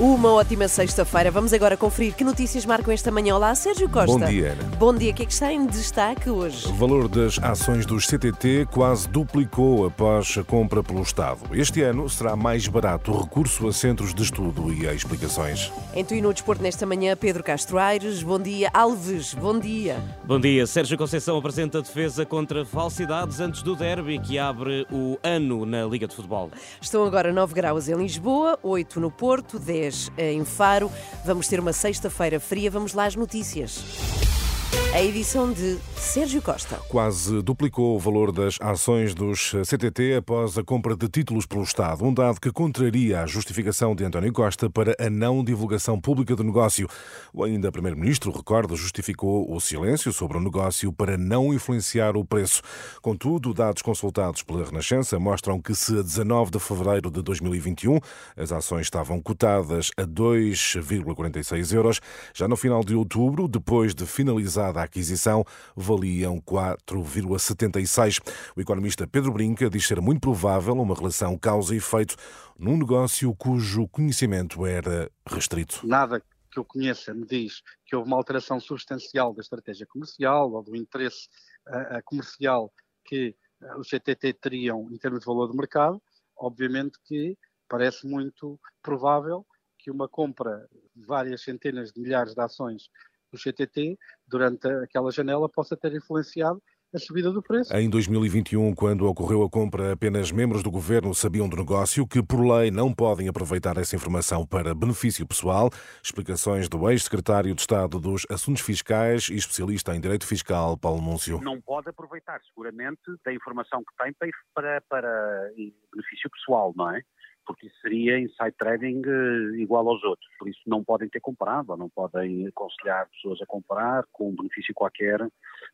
Uma ótima sexta-feira. Vamos agora conferir que notícias marcam esta manhã. Olá, Sérgio Costa. Bom dia, Ana. Bom dia. O que é que está em destaque hoje? O valor das ações dos CTT quase duplicou após a compra pelo Estado. Este ano será mais barato o recurso a centros de estudo e a explicações. Em Tu e no Desporto nesta manhã, Pedro Castro Aires. Bom dia. Alves, bom dia. Bom dia. Sérgio Conceição apresenta a defesa contra falsidades antes do derby que abre o ano na Liga de Futebol. Estão agora 9 graus em Lisboa, 8 no Porto, 10 em Faro. Vamos ter uma sexta-feira fria. Vamos lá às notícias. A edição de Sérgio Costa. Quase duplicou o valor das ações dos CTT após a compra de títulos pelo Estado, um dado que contraria a justificação de António Costa para a não divulgação pública do negócio. O ainda Primeiro-Ministro, recordo, justificou o silêncio sobre o negócio para não influenciar o preço. Contudo, dados consultados pela Renascença mostram que se a 19 de fevereiro de 2021 as ações estavam cotadas a 2,46 euros, já no final de outubro, depois de finalizar a aquisição valiam 4,76. O economista Pedro Brinca diz ser muito provável uma relação causa e efeito num negócio cujo conhecimento era restrito. Nada que eu conheça me diz que houve uma alteração substancial da estratégia comercial ou do interesse uh, comercial que uh, os CTT teriam em termos de valor de mercado. Obviamente que parece muito provável que uma compra de várias centenas de milhares de ações do CTT durante aquela janela possa ter influenciado a subida do preço. Em 2021, quando ocorreu a compra, apenas membros do governo sabiam do negócio, que por lei não podem aproveitar essa informação para benefício pessoal. Explicações do ex-secretário de Estado dos Assuntos Fiscais e especialista em Direito Fiscal, Paulo Núncio. Não pode aproveitar, seguramente, da informação que tem para, para benefício pessoal, não é? Porque isso seria inside trading uh, igual aos outros. Por isso não podem ter comprado, ou não podem aconselhar pessoas a comprar com um benefício qualquer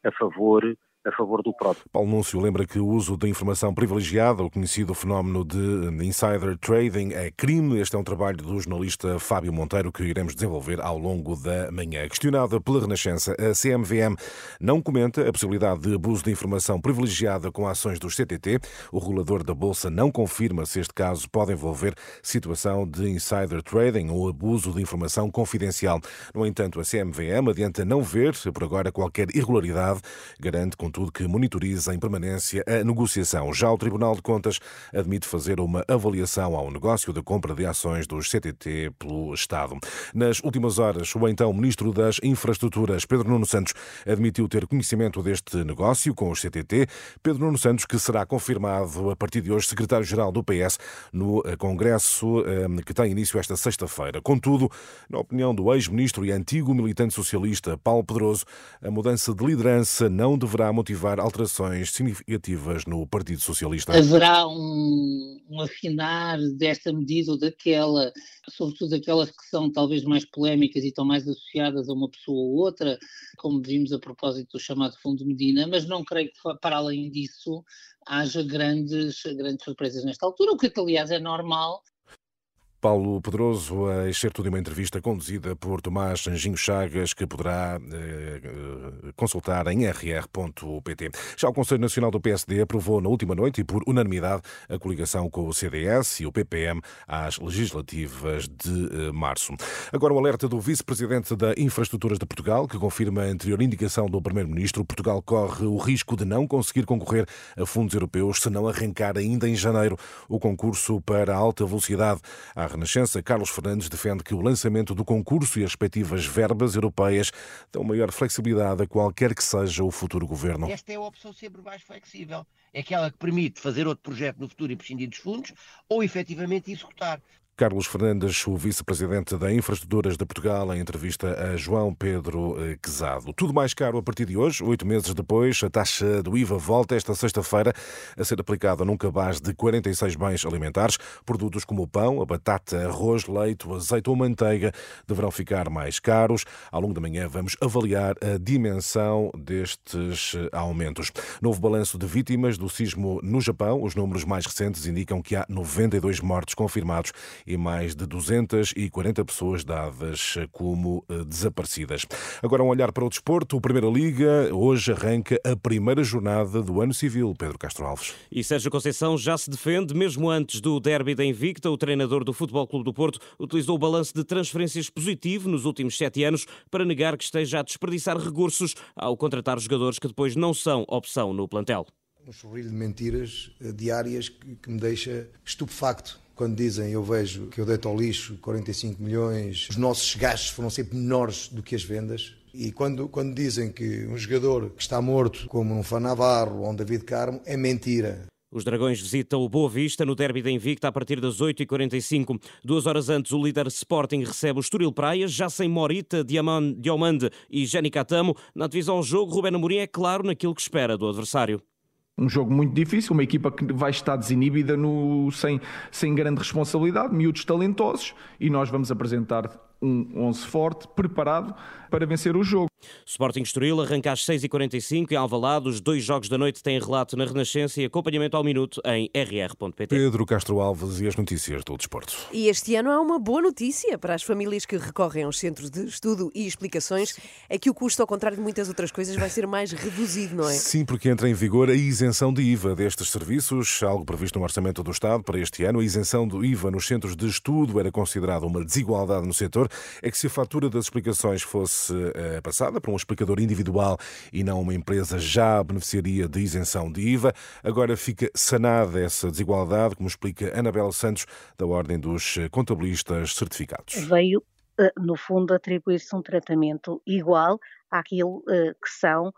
a favor a favor do próprio. Paulo Núncio lembra que o uso de informação privilegiada, o conhecido fenómeno de insider trading, é crime. Este é um trabalho do jornalista Fábio Monteiro que iremos desenvolver ao longo da manhã. Questionada pela Renascença, a CMVM não comenta a possibilidade de abuso de informação privilegiada com ações dos CTT. O regulador da Bolsa não confirma se este caso pode envolver situação de insider trading ou abuso de informação confidencial. No entanto, a CMVM adianta não ver, por agora, qualquer irregularidade, garante, contudo, que monitoriza em permanência a negociação. Já o Tribunal de Contas admite fazer uma avaliação ao negócio da compra de ações dos CTT pelo Estado. Nas últimas horas, o então Ministro das Infraestruturas, Pedro Nuno Santos, admitiu ter conhecimento deste negócio com os CTT. Pedro Nuno Santos, que será confirmado a partir de hoje secretário-geral do PS no eh, Congresso eh, que tem início esta sexta-feira. Contudo, na opinião do ex-ministro e antigo militante socialista Paulo Pedroso, a mudança de liderança não deverá motivar alterações significativas no Partido Socialista? Haverá um, um afinar desta medida ou daquela, sobretudo aquelas que são talvez mais polémicas e estão mais associadas a uma pessoa ou outra, como vimos a propósito do chamado Fundo Medina, mas não creio que para além disso haja grandes, grandes surpresas nesta altura, o que aliás é normal Paulo Pedroso, a excerto de uma entrevista conduzida por Tomás Anjinho Chagas, que poderá eh, consultar em rr.pt. Já o Conselho Nacional do PSD aprovou na última noite e por unanimidade a coligação com o CDS e o PPM às legislativas de eh, março. Agora o alerta do Vice-Presidente da Infraestruturas de Portugal, que confirma a anterior indicação do Primeiro-Ministro. Portugal corre o risco de não conseguir concorrer a fundos europeus se não arrancar ainda em janeiro o concurso para alta velocidade. À Renascença, Carlos Fernandes defende que o lançamento do concurso e as respectivas verbas europeias dão maior flexibilidade a qualquer que seja o futuro governo. Esta é a opção sempre mais flexível. É aquela que permite fazer outro projeto no futuro e prescindir dos fundos ou efetivamente executar. Carlos Fernandes, o vice-presidente da Infraestruturas de Portugal, em entrevista a João Pedro eh, Quezado. Tudo mais caro a partir de hoje, oito meses depois, a taxa do IVA volta esta sexta-feira a ser aplicada num cabaz de 46 bens alimentares. Produtos como o pão, a batata, arroz, leite, azeite ou manteiga deverão ficar mais caros. Ao longo da manhã vamos avaliar a dimensão destes eh, aumentos. Novo balanço de vítimas do sismo no Japão. Os números mais recentes indicam que há 92 mortos confirmados e mais de 240 pessoas dadas como eh, desaparecidas. Agora um olhar para o desporto. O Primeira Liga hoje arranca a primeira jornada do ano civil. Pedro Castro Alves. E Sérgio Conceição já se defende, mesmo antes do derby da Invicta. O treinador do Futebol Clube do Porto utilizou o balanço de transferências positivo nos últimos sete anos para negar que esteja a desperdiçar recursos ao contratar jogadores que depois não são opção no plantel. Um sorrilho de mentiras eh, diárias que, que me deixa estupefacto quando dizem, eu vejo que eu deito ao lixo 45 milhões, os nossos gastos foram sempre menores do que as vendas. E quando, quando dizem que um jogador que está morto, como um Fanavarro ou um David Carmo, é mentira. Os Dragões visitam o Boa Vista no derby da Invicta a partir das 8h45. Duas horas antes, o líder Sporting recebe o Estoril Praias, já sem Morita, Diomande e Jenny Catamo. Na divisão ao jogo, Rubén Amorim é claro naquilo que espera do adversário um jogo muito difícil, uma equipa que vai estar desinibida no, sem, sem grande responsabilidade, miúdos talentosos, e nós vamos apresentar um 11 forte, preparado para vencer o jogo. Sporting Estoril arranca às 6h45 em Alvalade. Os dois jogos da noite têm relato na Renascença e acompanhamento ao minuto em rr.pt. Pedro Castro Alves e as notícias do desporto. E este ano há uma boa notícia para as famílias que recorrem aos centros de estudo e explicações. É que o custo, ao contrário de muitas outras coisas, vai ser mais reduzido, não é? Sim, porque entra em vigor a isenção de IVA destes serviços, algo previsto no Orçamento do Estado para este ano. A isenção do IVA nos centros de estudo era considerada uma desigualdade no setor. É que se a fatura das explicações fosse uh, passada para um explicador individual e não uma empresa, já beneficiaria de isenção de IVA. Agora fica sanada essa desigualdade, como explica Anabela Santos, da Ordem dos Contabilistas Certificados. Veio, eh, no fundo, atribuir-se um tratamento igual àquilo eh, que são,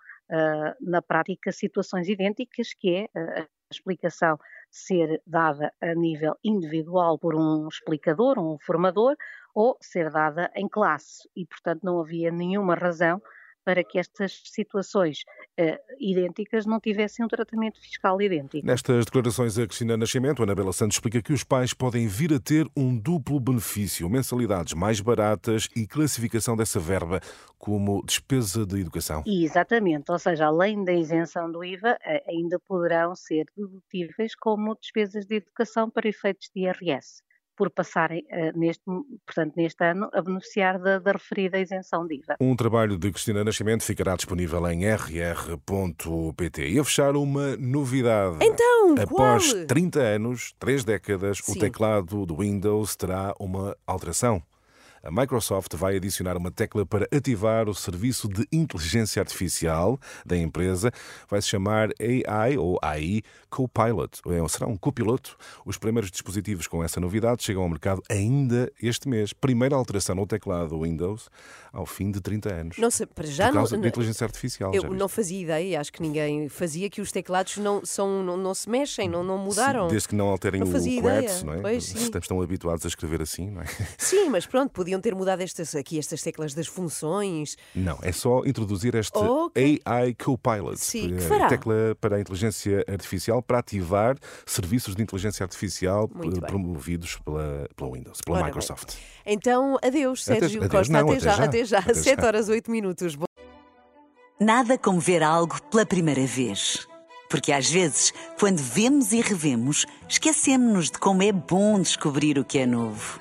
na prática, situações idênticas, que é a explicação ser dada a nível individual por um explicador, um formador, ou ser dada em classe. E, portanto, não havia nenhuma razão para que estas situações uh, idênticas não tivessem um tratamento fiscal idêntico. Nestas declarações a Cristina Nascimento, Anabela Santos explica que os pais podem vir a ter um duplo benefício, mensalidades mais baratas e classificação dessa verba como despesa de educação. Exatamente, ou seja, além da isenção do IVA, ainda poderão ser dedutíveis como despesas de educação para efeitos de IRS por passarem, uh, neste, portanto, neste ano, a beneficiar da, da, referida isenção de IVA. Um trabalho de Cristina Nascimento ficará disponível em rr.pt. E a fechar uma novidade. Então, Após qual? 30 anos, 3 décadas, Sim. o teclado do Windows terá uma alteração a Microsoft vai adicionar uma tecla para ativar o serviço de inteligência artificial da empresa. Vai se chamar AI ou AI Copilot. É, será um copiloto. Os primeiros dispositivos com essa novidade chegam ao mercado ainda este mês. Primeira alteração no teclado Windows ao fim de 30 anos. Não sei, para já Por causa não, da inteligência artificial. Eu não fazia ideia, acho que ninguém fazia que os teclados não, são, não, não se mexem, não, não mudaram. Sim, desde que não alterem não o QWERTY, não é? Pois. Estamos tão habituados a escrever assim, não é? Sim, mas pronto, podiam ter mudado estas, aqui estas teclas das funções. Não, é só introduzir este Ok. AI Copilot, Sim, que eh, fará? tecla para a inteligência artificial, para ativar serviços de inteligência artificial Muito bem. promovidos pela, pela Windows, pela Ora bem. Microsoft. Então, adeus, Sérgio adeus, Costa. não, até, até já, já. até já. Até 7 já. horas, 8 minutos. Nada como ver algo pela primeira vez. Porque às vezes, quando vemos e revemos, esquecemos-nos de como é bom descobrir o que é novo.